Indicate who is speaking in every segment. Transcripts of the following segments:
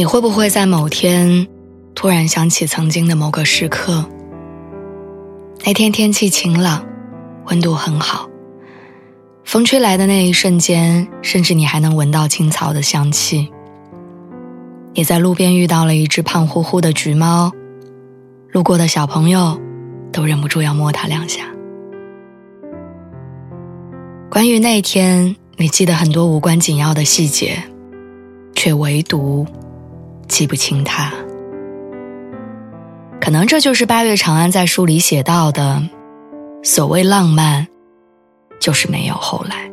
Speaker 1: 你会不会在某天突然想起曾经的某个时刻？那天天气晴朗，温度很好，风吹来的那一瞬间，甚至你还能闻到青草的香气。你在路边遇到了一只胖乎乎的橘猫，路过的小朋友都忍不住要摸它两下。关于那天，你记得很多无关紧要的细节，却唯独。记不清他，可能这就是八月长安在书里写到的：所谓浪漫，就是没有后来。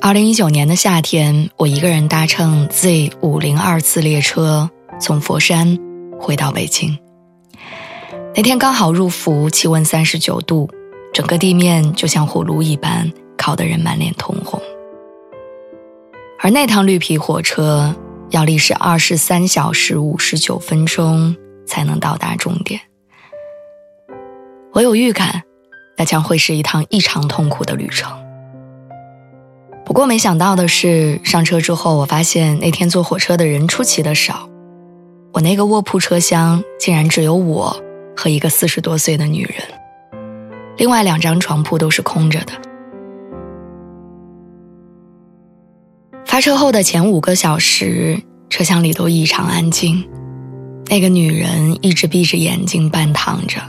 Speaker 1: 二零一九年的夏天，我一个人搭乘 Z 五零二次列车从佛山回到北京。那天刚好入伏，气温三十九度，整个地面就像火炉一般，烤得人满脸通红。而那趟绿皮火车要历时二十三小时五十九分钟才能到达终点。我有预感，那将会是一趟异常痛苦的旅程。不过没想到的是，上车之后，我发现那天坐火车的人出奇的少。我那个卧铺车厢竟然只有我和一个四十多岁的女人，另外两张床铺都是空着的。车后的前五个小时，车厢里都异常安静。那个女人一直闭着眼睛半躺着，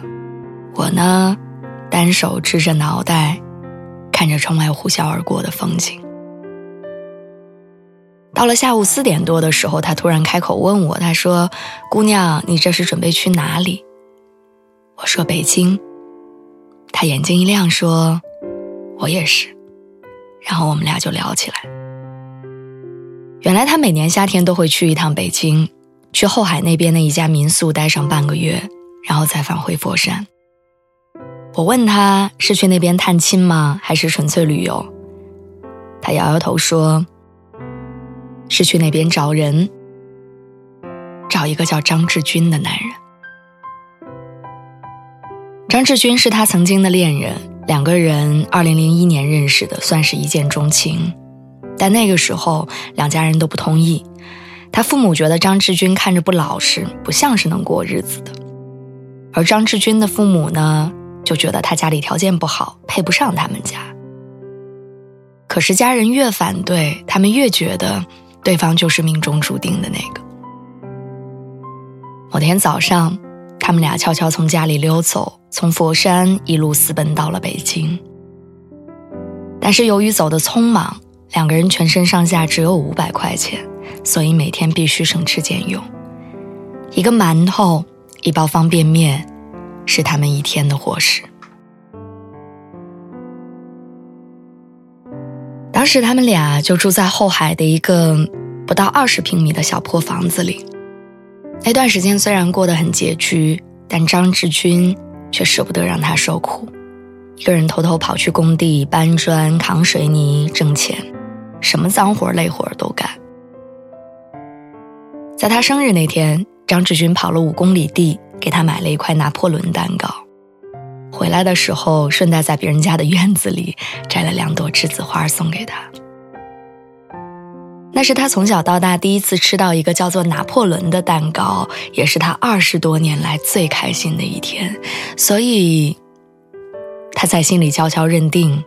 Speaker 1: 我呢，单手支着脑袋，看着窗外呼啸而过的风景。到了下午四点多的时候，他突然开口问我：“他说，姑娘，你这是准备去哪里？”我说：“北京。”他眼睛一亮，说：“我也是。”然后我们俩就聊起来。原来他每年夏天都会去一趟北京，去后海那边的一家民宿待上半个月，然后再返回佛山。我问他是去那边探亲吗，还是纯粹旅游？他摇摇头说：“是去那边找人，找一个叫张志军的男人。”张志军是他曾经的恋人，两个人二零零一年认识的，算是一见钟情。但那个时候，两家人都不同意。他父母觉得张志军看着不老实，不像是能过日子的；而张志军的父母呢，就觉得他家里条件不好，配不上他们家。可是家人越反对，他们越觉得对方就是命中注定的那个。某天早上，他们俩悄悄从家里溜走，从佛山一路私奔到了北京。但是由于走得匆忙，两个人全身上下只有五百块钱，所以每天必须省吃俭用。一个馒头，一包方便面，是他们一天的伙食。当时他们俩就住在后海的一个不到二十平米的小破房子里。那段时间虽然过得很拮据，但张志军却舍不得让他受苦，一个人偷偷跑去工地搬砖、扛水泥挣钱。什么脏活累活都干。在他生日那天，张志军跑了五公里地，给他买了一块拿破仑蛋糕。回来的时候，顺带在别人家的院子里摘了两朵栀子花送给他。那是他从小到大第一次吃到一个叫做拿破仑的蛋糕，也是他二十多年来最开心的一天。所以，他在心里悄悄认定，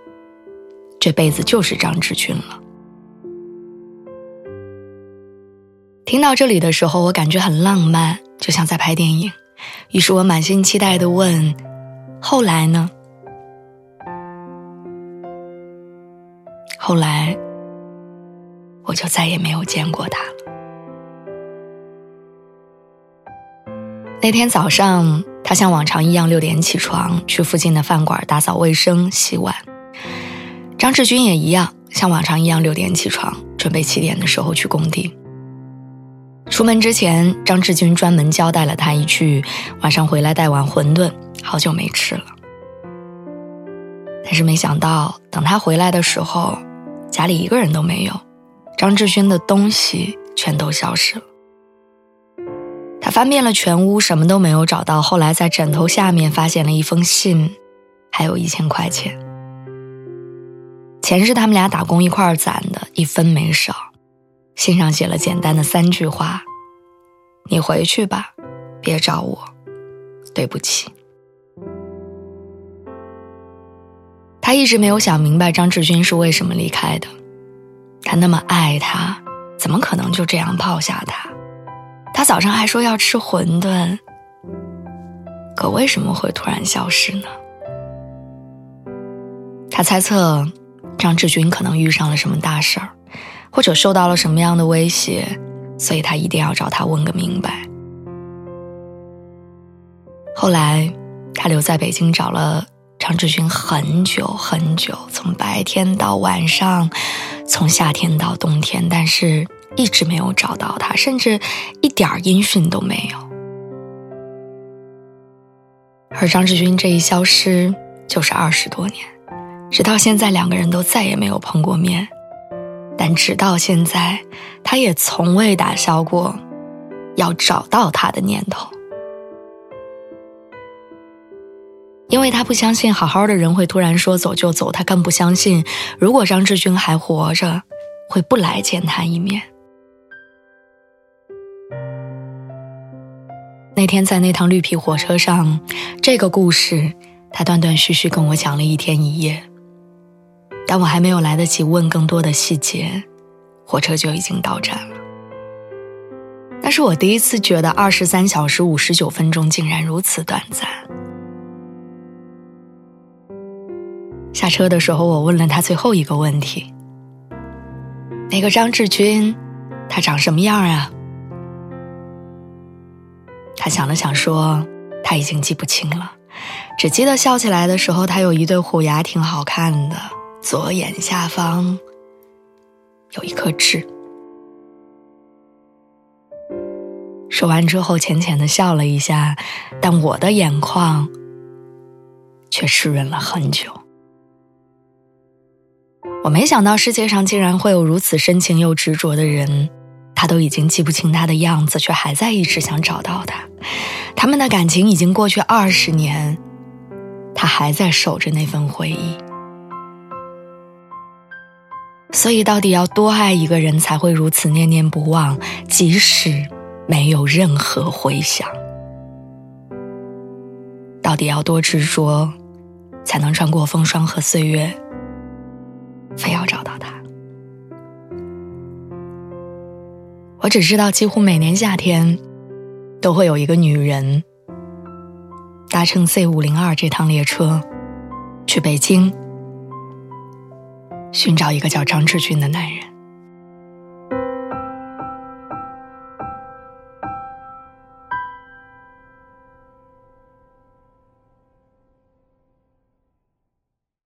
Speaker 1: 这辈子就是张志军了。听到这里的时候，我感觉很浪漫，就像在拍电影。于是我满心期待的问：“后来呢？”后来，我就再也没有见过他了。那天早上，他像往常一样六点起床，去附近的饭馆打扫卫生、洗碗。张志军也一样。像往常一样六点起床，准备七点的时候去工地。出门之前，张志军专门交代了他一句：“晚上回来带碗馄饨，好久没吃了。”但是没想到，等他回来的时候，家里一个人都没有，张志军的东西全都消失了。他翻遍了全屋，什么都没有找到。后来在枕头下面发现了一封信，还有一千块钱。钱是他们俩打工一块儿攒的，一分没少。信上写了简单的三句话：“你回去吧，别找我，对不起。”他一直没有想明白张志军是为什么离开的。他那么爱他，怎么可能就这样抛下他？他早上还说要吃馄饨，可为什么会突然消失呢？他猜测张志军可能遇上了什么大事儿，或者受到了什么样的威胁，所以他一定要找他问个明白。后来，他留在北京找了张志军很久很久，从白天到晚上，从夏天到冬天，但是。一直没有找到他，甚至一点音讯都没有。而张志军这一消失就是二十多年，直到现在两个人都再也没有碰过面。但直到现在，他也从未打消过要找到他的念头，因为他不相信好好的人会突然说走就走，他更不相信如果张志军还活着，会不来见他一面。那天在那趟绿皮火车上，这个故事他断断续续跟我讲了一天一夜。但我还没有来得及问更多的细节，火车就已经到站了。那是我第一次觉得二十三小时五十九分钟竟然如此短暂。下车的时候，我问了他最后一个问题：“那个张志军，他长什么样啊？”他想了想，说：“他已经记不清了，只记得笑起来的时候，他有一对虎牙，挺好看的。左眼下方有一颗痣。”说完之后，浅浅的笑了一下，但我的眼眶却湿润了很久。我没想到世界上竟然会有如此深情又执着的人。他都已经记不清他的样子，却还在一直想找到他。他们的感情已经过去二十年，他还在守着那份回忆。所以，到底要多爱一个人才会如此念念不忘，即使没有任何回响？到底要多执着，才能穿过风霜和岁月，非要找到他？我只知道，几乎每年夏天，都会有一个女人搭乘 C 五零二这趟列车，去北京寻找一个叫张志军的男人。